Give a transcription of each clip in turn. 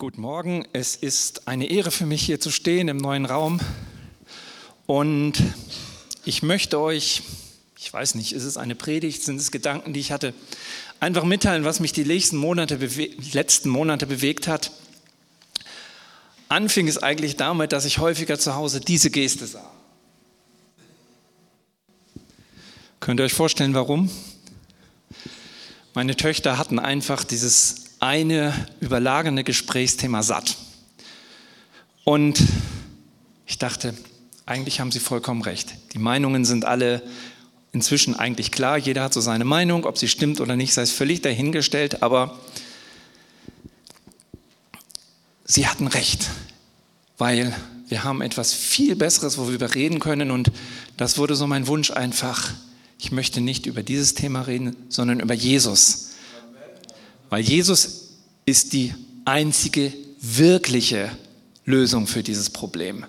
Guten Morgen, es ist eine Ehre für mich hier zu stehen im neuen Raum und ich möchte euch, ich weiß nicht, ist es eine Predigt, sind es Gedanken, die ich hatte, einfach mitteilen, was mich die letzten Monate, letzten Monate bewegt hat. Anfing es eigentlich damit, dass ich häufiger zu Hause diese Geste sah. Könnt ihr euch vorstellen, warum? Meine Töchter hatten einfach dieses eine überlagernde Gesprächsthema satt. Und ich dachte, eigentlich haben sie vollkommen recht. Die Meinungen sind alle inzwischen eigentlich klar. Jeder hat so seine Meinung. Ob sie stimmt oder nicht, sei es völlig dahingestellt. Aber sie hatten recht, weil wir haben etwas viel Besseres, worüber wir reden können. Und das wurde so mein Wunsch einfach. Ich möchte nicht über dieses Thema reden, sondern über Jesus. Weil Jesus ist die einzige wirkliche Lösung für dieses Problem.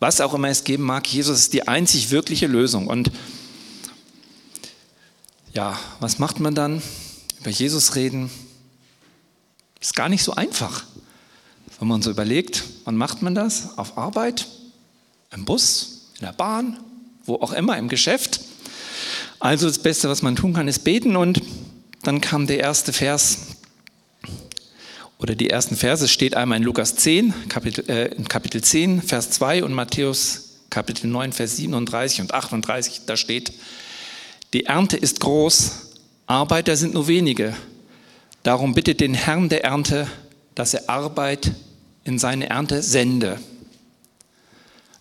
Was auch immer es geben mag, Jesus ist die einzig wirkliche Lösung. Und ja, was macht man dann? Über Jesus reden ist gar nicht so einfach. Wenn man so überlegt, wann macht man das? Auf Arbeit, im Bus, in der Bahn, wo auch immer, im Geschäft. Also das Beste, was man tun kann, ist beten und dann kam der erste Vers oder die ersten Verse steht einmal in Lukas 10, Kapitel, äh, Kapitel 10, Vers 2 und Matthäus Kapitel 9, Vers 37 und 38. Da steht, die Ernte ist groß, Arbeiter sind nur wenige. Darum bittet den Herrn der Ernte, dass er Arbeit in seine Ernte sende.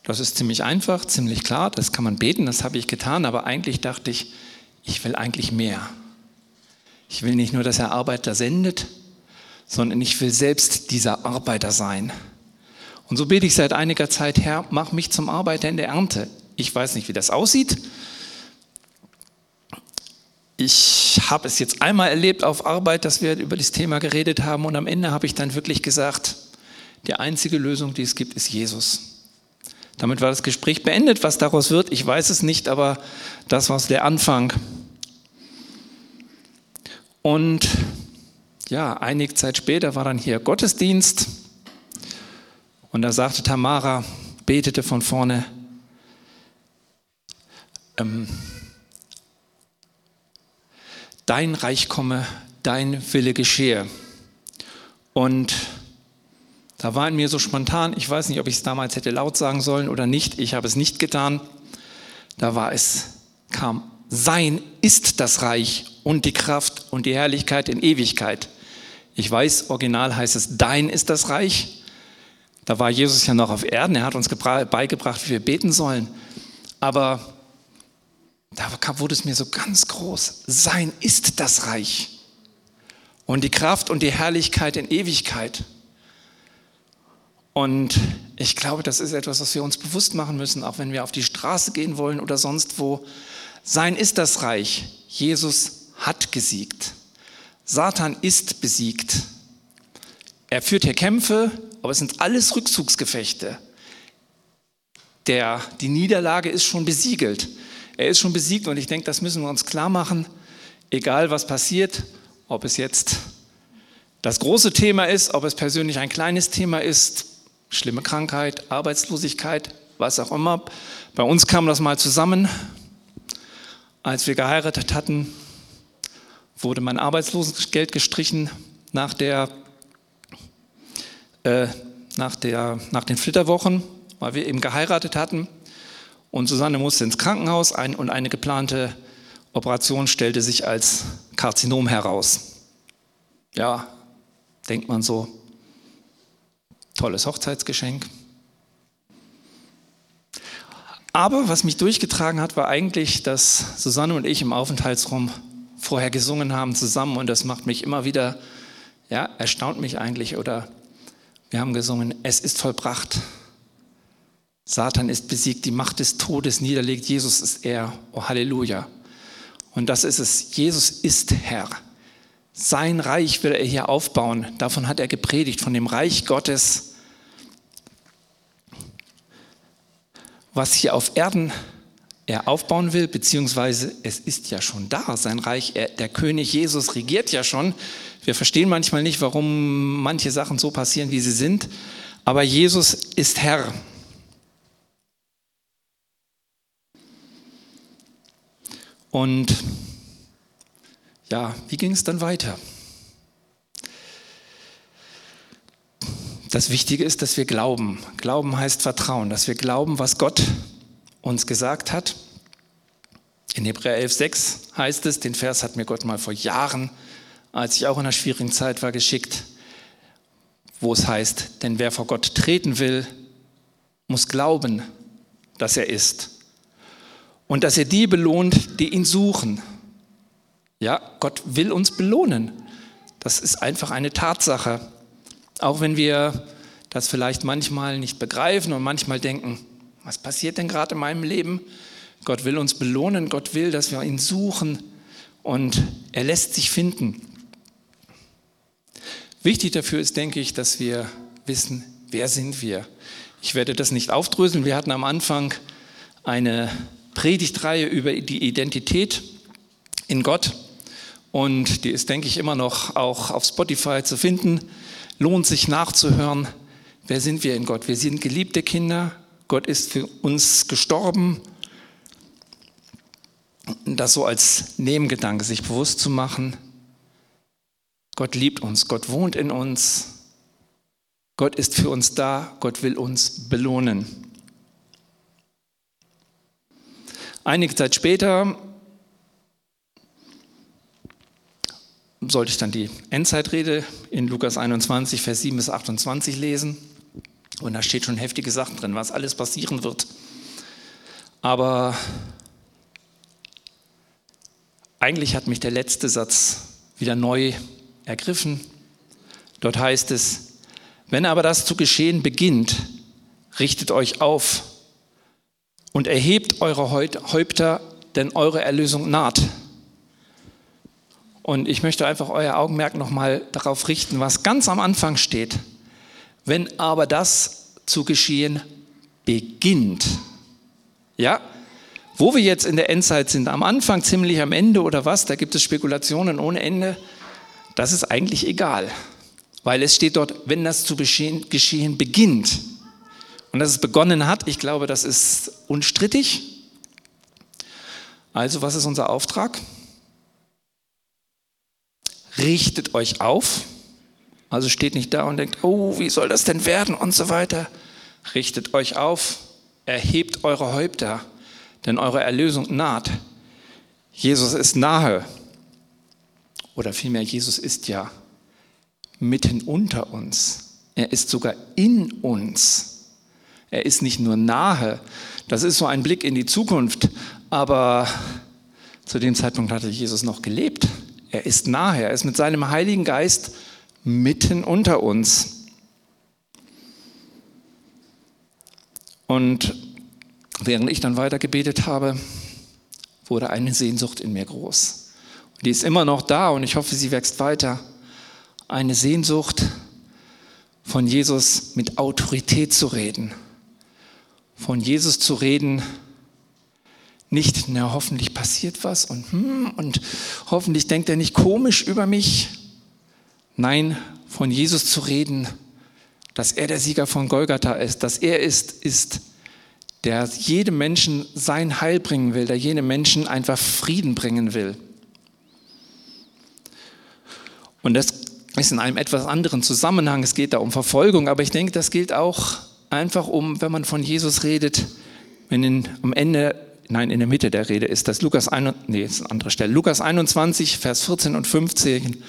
Das ist ziemlich einfach, ziemlich klar, das kann man beten, das habe ich getan, aber eigentlich dachte ich, ich will eigentlich mehr. Ich will nicht nur, dass er Arbeiter sendet, sondern ich will selbst dieser Arbeiter sein. Und so bete ich seit einiger Zeit, Herr, mach mich zum Arbeiter in der Ernte. Ich weiß nicht, wie das aussieht. Ich habe es jetzt einmal erlebt auf Arbeit, dass wir über das Thema geredet haben und am Ende habe ich dann wirklich gesagt, die einzige Lösung, die es gibt, ist Jesus. Damit war das Gespräch beendet. Was daraus wird, ich weiß es nicht, aber das war der Anfang. Und ja, einige Zeit später war dann hier Gottesdienst und da sagte Tamara, betete von vorne, ähm, dein Reich komme, dein Wille geschehe. Und da war in mir so spontan, ich weiß nicht, ob ich es damals hätte laut sagen sollen oder nicht, ich habe es nicht getan. Da war es, kam sein ist das Reich und die Kraft und die Herrlichkeit in Ewigkeit. Ich weiß, original heißt es, dein ist das Reich. Da war Jesus ja noch auf Erden, er hat uns beigebracht, wie wir beten sollen. Aber da wurde es mir so ganz groß, sein ist das Reich. Und die Kraft und die Herrlichkeit in Ewigkeit. Und ich glaube, das ist etwas, was wir uns bewusst machen müssen, auch wenn wir auf die Straße gehen wollen oder sonst wo. Sein ist das Reich. Jesus hat gesiegt. Satan ist besiegt. Er führt hier Kämpfe, aber es sind alles Rückzugsgefechte. Der, die Niederlage ist schon besiegelt. Er ist schon besiegt und ich denke, das müssen wir uns klar machen, egal was passiert, ob es jetzt das große Thema ist, ob es persönlich ein kleines Thema ist, schlimme Krankheit, Arbeitslosigkeit, was auch immer. Bei uns kam das mal zusammen als wir geheiratet hatten, wurde mein Arbeitslosengeld gestrichen nach, der, äh, nach, der, nach den Flitterwochen, weil wir eben geheiratet hatten. Und Susanne musste ins Krankenhaus ein, und eine geplante Operation stellte sich als Karzinom heraus. Ja, denkt man so, tolles Hochzeitsgeschenk. Aber was mich durchgetragen hat, war eigentlich, dass Susanne und ich im Aufenthaltsraum vorher gesungen haben zusammen und das macht mich immer wieder, ja, erstaunt mich eigentlich oder wir haben gesungen, es ist vollbracht. Satan ist besiegt, die Macht des Todes niederlegt, Jesus ist er, oh Halleluja. Und das ist es, Jesus ist Herr. Sein Reich will er hier aufbauen, davon hat er gepredigt, von dem Reich Gottes, was hier auf Erden er aufbauen will, beziehungsweise es ist ja schon da, sein Reich, er, der König Jesus regiert ja schon. Wir verstehen manchmal nicht, warum manche Sachen so passieren, wie sie sind, aber Jesus ist Herr. Und ja, wie ging es dann weiter? Das Wichtige ist, dass wir glauben. Glauben heißt Vertrauen, dass wir glauben, was Gott uns gesagt hat. In Hebräer 11,6 heißt es, den Vers hat mir Gott mal vor Jahren, als ich auch in einer schwierigen Zeit war, geschickt, wo es heißt, denn wer vor Gott treten will, muss glauben, dass er ist und dass er die belohnt, die ihn suchen. Ja, Gott will uns belohnen. Das ist einfach eine Tatsache. Auch wenn wir das vielleicht manchmal nicht begreifen und manchmal denken, was passiert denn gerade in meinem Leben? Gott will uns belohnen, Gott will, dass wir ihn suchen und er lässt sich finden. Wichtig dafür ist, denke ich, dass wir wissen, wer sind wir. Ich werde das nicht aufdröseln. Wir hatten am Anfang eine Predigtreihe über die Identität in Gott und die ist, denke ich, immer noch auch auf Spotify zu finden. Lohnt sich nachzuhören, wer sind wir in Gott? Wir sind geliebte Kinder, Gott ist für uns gestorben. Das so als Nebengedanke, sich bewusst zu machen. Gott liebt uns, Gott wohnt in uns, Gott ist für uns da, Gott will uns belohnen. Einige Zeit später sollte ich dann die Endzeitrede in Lukas 21, Vers 7 bis 28 lesen. Und da steht schon heftige Sachen drin, was alles passieren wird. Aber eigentlich hat mich der letzte Satz wieder neu ergriffen. Dort heißt es, wenn aber das zu geschehen beginnt, richtet euch auf und erhebt eure Häupter, denn eure Erlösung naht. Und ich möchte einfach euer Augenmerk nochmal darauf richten, was ganz am Anfang steht. Wenn aber das zu geschehen beginnt. Ja, wo wir jetzt in der Endzeit sind, am Anfang, ziemlich am Ende oder was, da gibt es Spekulationen ohne Ende, das ist eigentlich egal. Weil es steht dort, wenn das zu geschehen, beginnt. Und dass es begonnen hat, ich glaube, das ist unstrittig. Also, was ist unser Auftrag? Richtet euch auf. Also steht nicht da und denkt, oh, wie soll das denn werden und so weiter. Richtet euch auf, erhebt eure Häupter, denn eure Erlösung naht. Jesus ist nahe. Oder vielmehr, Jesus ist ja mitten unter uns. Er ist sogar in uns. Er ist nicht nur nahe. Das ist so ein Blick in die Zukunft. Aber zu dem Zeitpunkt hatte Jesus noch gelebt. Er ist nahe, er ist mit seinem Heiligen Geist mitten unter uns. Und während ich dann weiter gebetet habe, wurde eine Sehnsucht in mir groß. Und die ist immer noch da und ich hoffe, sie wächst weiter. Eine Sehnsucht, von Jesus mit Autorität zu reden. Von Jesus zu reden, nicht, na, hoffentlich passiert was und, hm, und hoffentlich denkt er nicht komisch über mich. Nein, von Jesus zu reden, dass er der Sieger von Golgatha ist, dass er ist, ist, der jedem Menschen sein Heil bringen will, der jedem Menschen einfach Frieden bringen will. Und das ist in einem etwas anderen Zusammenhang. Es geht da um Verfolgung, aber ich denke, das gilt auch einfach um, wenn man von Jesus redet, wenn in, am Ende nein, in der Mitte der Rede ist das Lukas, ein, nee, ist eine andere Stelle, Lukas 21, Vers 14 und 15,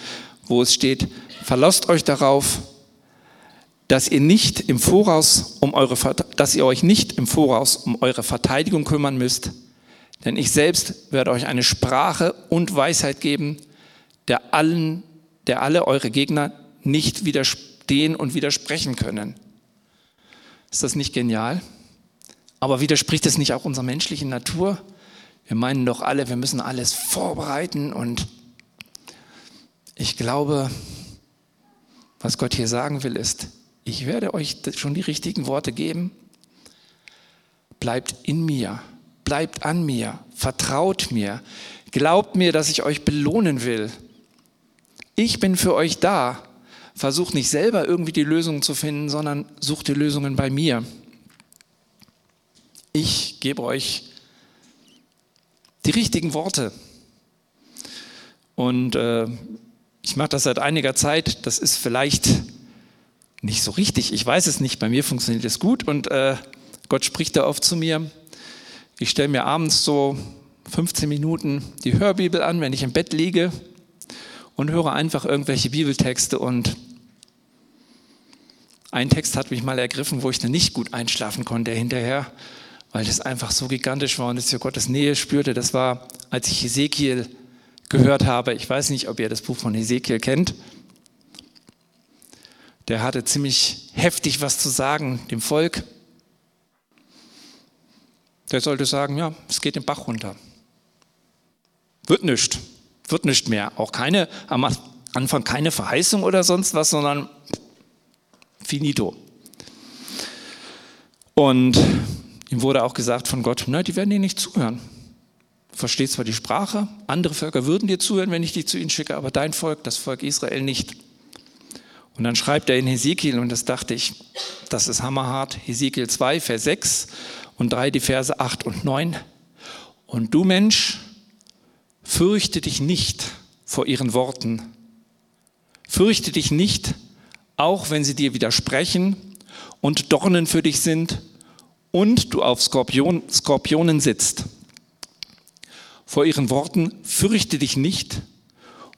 wo es steht, verlasst euch darauf, dass ihr nicht im Voraus um eure, dass ihr euch nicht im Voraus um eure Verteidigung kümmern müsst, denn ich selbst werde euch eine Sprache und Weisheit geben, der allen, der alle eure Gegner nicht widerstehen und widersprechen können. Ist das nicht genial? Aber widerspricht es nicht auch unserer menschlichen Natur? Wir meinen doch alle, wir müssen alles vorbereiten und ich glaube, was Gott hier sagen will, ist, ich werde euch schon die richtigen Worte geben. Bleibt in mir, bleibt an mir, vertraut mir, glaubt mir, dass ich euch belohnen will. Ich bin für euch da. Versucht nicht selber irgendwie die Lösungen zu finden, sondern sucht die Lösungen bei mir. Ich gebe euch die richtigen Worte. Und äh, ich mache das seit einiger Zeit. Das ist vielleicht nicht so richtig. Ich weiß es nicht. Bei mir funktioniert es gut und äh, Gott spricht da oft zu mir. Ich stelle mir abends so 15 Minuten die Hörbibel an, wenn ich im Bett liege und höre einfach irgendwelche Bibeltexte und ein Text hat mich mal ergriffen, wo ich dann nicht gut einschlafen konnte hinterher, weil das einfach so gigantisch war und ich Gottes Nähe spürte. Das war, als ich Ezekiel gehört habe. Ich weiß nicht, ob ihr das Buch von Ezekiel kennt. Der hatte ziemlich heftig was zu sagen dem Volk. Der sollte sagen, ja, es geht den Bach runter. Wird nicht, wird nicht mehr. Auch keine, am Anfang keine Verheißung oder sonst was, sondern finito. Und ihm wurde auch gesagt von Gott, na, die werden dir nicht zuhören. Du verstehst zwar die Sprache, andere Völker würden dir zuhören, wenn ich dich zu ihnen schicke, aber dein Volk, das Volk Israel nicht. Und dann schreibt er in Hesekiel, und das dachte ich, das ist hammerhart, Hesekiel 2, Vers 6 und 3, die Verse 8 und 9. Und du Mensch, fürchte dich nicht vor ihren Worten. Fürchte dich nicht, auch wenn sie dir widersprechen und Dornen für dich sind und du auf Skorpion, Skorpionen sitzt. Vor ihren Worten fürchte dich nicht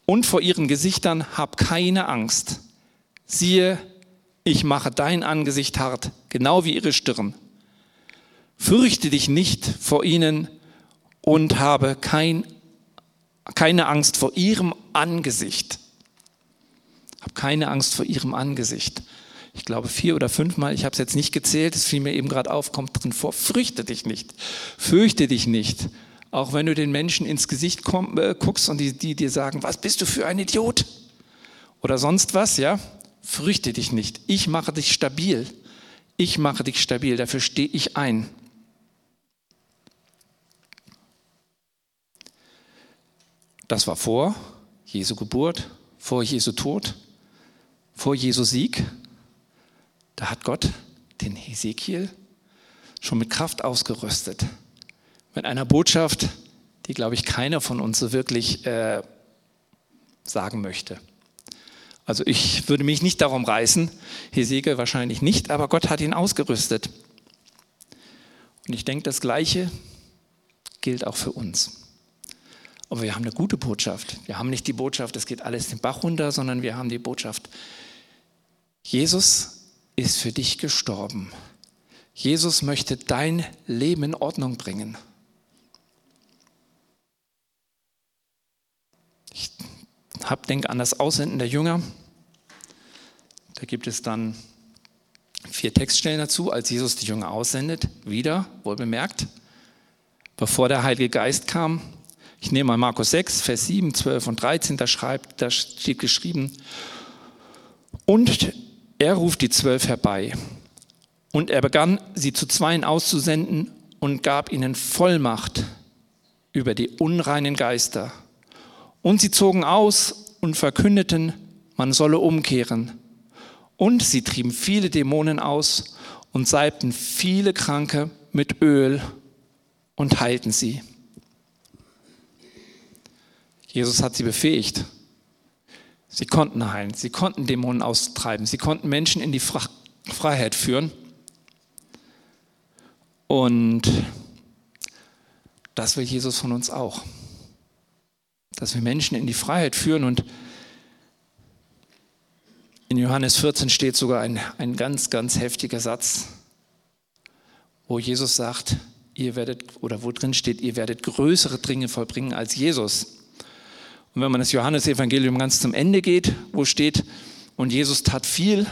und vor ihren Gesichtern hab keine Angst siehe, ich mache dein Angesicht hart, genau wie ihre Stirn. Fürchte dich nicht vor ihnen und habe kein, keine Angst vor ihrem Angesicht. Hab keine Angst vor ihrem Angesicht. Ich glaube vier oder fünfmal, ich habe es jetzt nicht gezählt, es fiel mir eben gerade auf, kommt drin vor, fürchte dich nicht, fürchte dich nicht. Auch wenn du den Menschen ins Gesicht komm, äh, guckst und die, die dir sagen, was bist du für ein Idiot? Oder sonst was, ja? fürchte dich nicht. Ich mache dich stabil. Ich mache dich stabil. Dafür stehe ich ein. Das war vor Jesu Geburt, vor Jesu Tod, vor Jesu Sieg. Da hat Gott den Hesekiel schon mit Kraft ausgerüstet. Mit einer Botschaft, die, glaube ich, keiner von uns so wirklich äh, sagen möchte. Also ich würde mich nicht darum reißen, Hesekiel wahrscheinlich nicht, aber Gott hat ihn ausgerüstet. Und ich denke, das Gleiche gilt auch für uns. Aber wir haben eine gute Botschaft. Wir haben nicht die Botschaft, es geht alles den Bach runter, sondern wir haben die Botschaft, Jesus ist für dich gestorben. Jesus möchte dein Leben in Ordnung bringen. Ich hab, denke an das Aussenden der Jünger. Da gibt es dann vier Textstellen dazu, als Jesus die Jünger aussendet. Wieder, wohl bemerkt, bevor der Heilige Geist kam. Ich nehme mal Markus 6, Vers 7, 12 und 13, da, schreibt, da steht geschrieben, und er ruft die Zwölf herbei. Und er begann, sie zu Zweien auszusenden und gab ihnen Vollmacht über die unreinen Geister und sie zogen aus und verkündeten, man solle umkehren. Und sie trieben viele Dämonen aus und salbten viele Kranke mit Öl und heilten sie. Jesus hat sie befähigt. Sie konnten heilen, sie konnten Dämonen austreiben, sie konnten Menschen in die Freiheit führen. Und das will Jesus von uns auch dass wir Menschen in die Freiheit führen. Und in Johannes 14 steht sogar ein, ein ganz, ganz heftiger Satz, wo Jesus sagt, ihr werdet, oder wo drin steht, ihr werdet größere Dinge vollbringen als Jesus. Und wenn man das Johannesevangelium ganz zum Ende geht, wo steht, und Jesus tat viel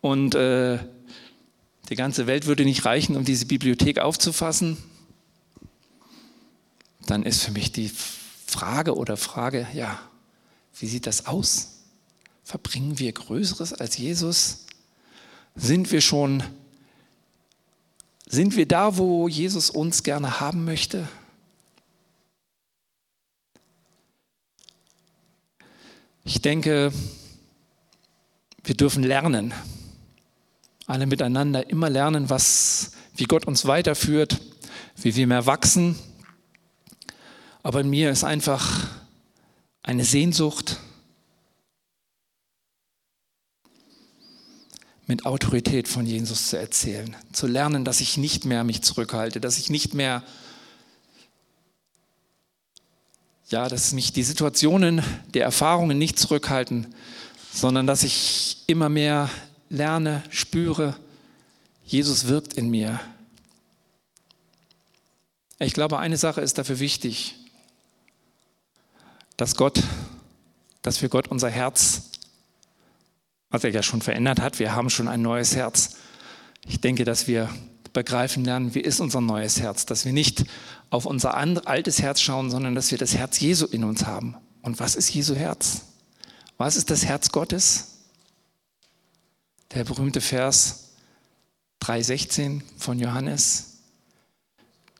und äh, die ganze Welt würde nicht reichen, um diese Bibliothek aufzufassen, dann ist für mich die Frage oder Frage, ja, wie sieht das aus? Verbringen wir Größeres als Jesus? Sind wir schon Sind wir da, wo Jesus uns gerne haben möchte? Ich denke, wir dürfen lernen, alle miteinander immer lernen, was, wie Gott uns weiterführt, wie wir mehr wachsen. Aber in mir ist einfach eine Sehnsucht, mit Autorität von Jesus zu erzählen, zu lernen, dass ich nicht mehr mich zurückhalte, dass ich nicht mehr, ja, dass mich die Situationen der Erfahrungen nicht zurückhalten, sondern dass ich immer mehr lerne, spüre, Jesus wirkt in mir. Ich glaube, eine Sache ist dafür wichtig, dass Gott, dass wir Gott unser Herz was er ja schon verändert hat. Wir haben schon ein neues Herz. Ich denke, dass wir begreifen lernen, wie ist unser neues Herz, dass wir nicht auf unser altes Herz schauen, sondern dass wir das Herz Jesu in uns haben. Und was ist Jesu Herz? Was ist das Herz Gottes? Der berühmte Vers 3,16 von Johannes.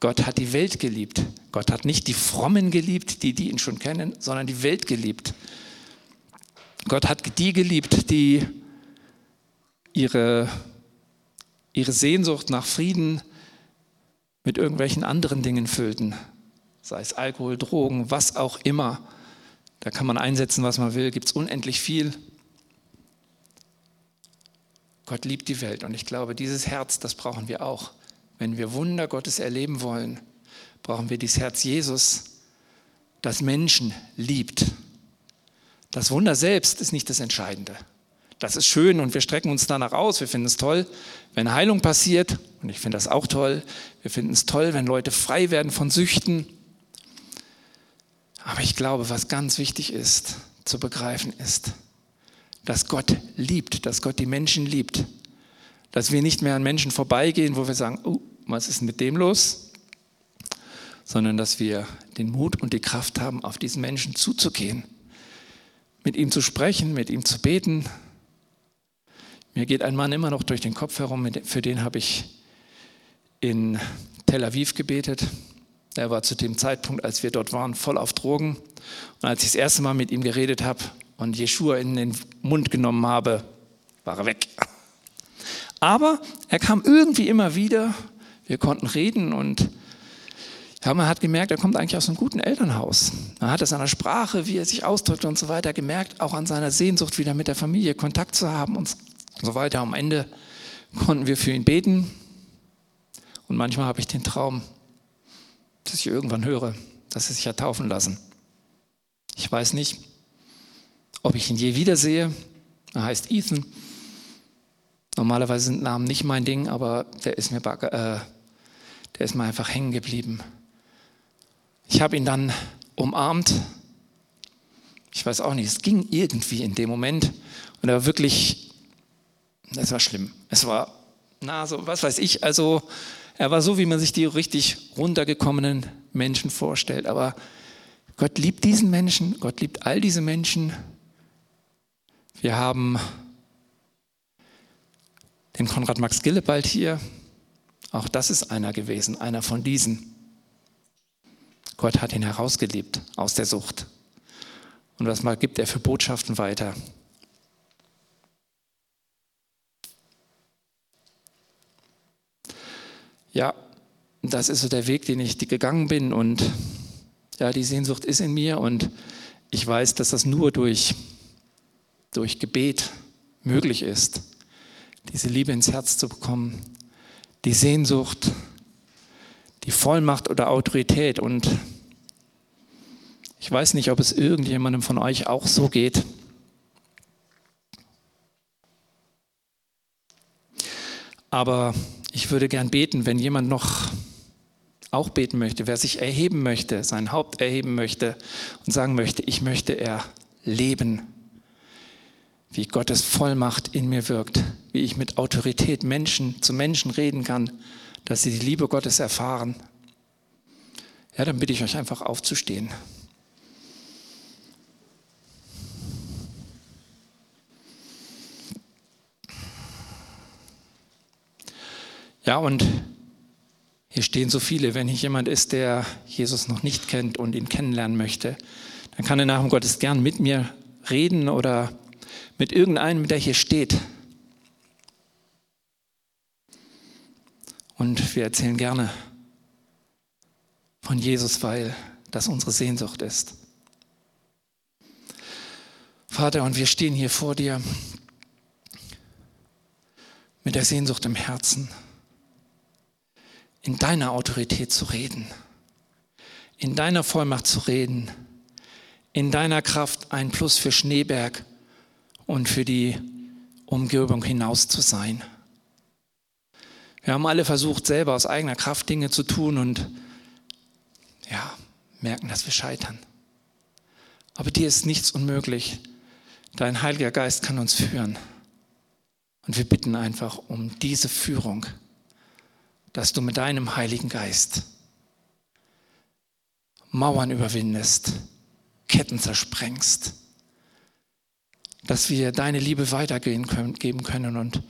Gott hat die Welt geliebt. Gott hat nicht die Frommen geliebt, die, die ihn schon kennen, sondern die Welt geliebt. Gott hat die geliebt, die ihre, ihre Sehnsucht nach Frieden mit irgendwelchen anderen Dingen füllten, sei es Alkohol, Drogen, was auch immer. Da kann man einsetzen, was man will, gibt es unendlich viel. Gott liebt die Welt und ich glaube, dieses Herz, das brauchen wir auch. Wenn wir Wunder Gottes erleben wollen, brauchen wir dieses Herz Jesus, das Menschen liebt. Das Wunder selbst ist nicht das Entscheidende. Das ist schön und wir strecken uns danach aus. Wir finden es toll, wenn Heilung passiert. Und ich finde das auch toll. Wir finden es toll, wenn Leute frei werden von Süchten. Aber ich glaube, was ganz wichtig ist zu begreifen ist, dass Gott liebt, dass Gott die Menschen liebt. Dass wir nicht mehr an Menschen vorbeigehen, wo wir sagen, oh, was ist mit dem los? Sondern dass wir den Mut und die Kraft haben, auf diesen Menschen zuzugehen mit ihm zu sprechen, mit ihm zu beten. Mir geht ein Mann immer noch durch den Kopf herum, für den habe ich in Tel Aviv gebetet. Er war zu dem Zeitpunkt, als wir dort waren, voll auf Drogen. Und als ich das erste Mal mit ihm geredet habe und Jeschua in den Mund genommen habe, war er weg. Aber er kam irgendwie immer wieder. Wir konnten reden und ja, man hat gemerkt, er kommt eigentlich aus einem guten Elternhaus. Man hat es an der Sprache, wie er sich ausdrückt und so weiter gemerkt, auch an seiner Sehnsucht, wieder mit der Familie Kontakt zu haben und so weiter. Am Ende konnten wir für ihn beten. Und manchmal habe ich den Traum, dass ich irgendwann höre, dass er sich hat taufen lassen. Ich weiß nicht, ob ich ihn je wiedersehe. Er heißt Ethan. Normalerweise sind Namen nicht mein Ding, aber der ist mir, äh, der ist mir einfach hängen geblieben. Ich habe ihn dann umarmt. Ich weiß auch nicht, es ging irgendwie in dem Moment. Und er war wirklich, es war schlimm. Es war, na, so, was weiß ich, also er war so, wie man sich die richtig runtergekommenen Menschen vorstellt. Aber Gott liebt diesen Menschen, Gott liebt all diese Menschen. Wir haben den Konrad Max Gillebald hier. Auch das ist einer gewesen, einer von diesen. Gott hat ihn herausgeliebt aus der Sucht. Und was mal gibt er für Botschaften weiter? Ja, das ist so der Weg, den ich gegangen bin und ja, die Sehnsucht ist in mir und ich weiß, dass das nur durch, durch Gebet möglich ist, diese Liebe ins Herz zu bekommen, die Sehnsucht, die Vollmacht oder Autorität. Und ich weiß nicht, ob es irgendjemandem von euch auch so geht. Aber ich würde gern beten, wenn jemand noch auch beten möchte, wer sich erheben möchte, sein Haupt erheben möchte und sagen möchte, ich möchte erleben, wie Gottes Vollmacht in mir wirkt, wie ich mit Autorität Menschen zu Menschen reden kann, dass sie die Liebe Gottes erfahren, ja, dann bitte ich euch einfach aufzustehen. Ja, und Hier stehen so viele. Wenn hier jemand ist, der Jesus noch nicht kennt und ihn kennenlernen möchte, dann kann er nach dem Gottes gern mit mir reden oder mit irgendeinem, der hier steht. Und wir erzählen gerne von Jesus, weil das unsere Sehnsucht ist. Vater, und wir stehen hier vor dir mit der Sehnsucht im Herzen, in deiner Autorität zu reden, in deiner Vollmacht zu reden, in deiner Kraft ein Plus für Schneeberg und für die Umgebung hinaus zu sein. Wir haben alle versucht, selber aus eigener Kraft Dinge zu tun und ja, merken, dass wir scheitern. Aber dir ist nichts unmöglich. Dein Heiliger Geist kann uns führen. Und wir bitten einfach um diese Führung, dass du mit deinem Heiligen Geist Mauern überwindest, Ketten zersprengst, dass wir deine Liebe weitergeben können und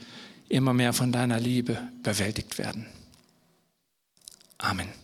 immer mehr von deiner Liebe überwältigt werden. Amen.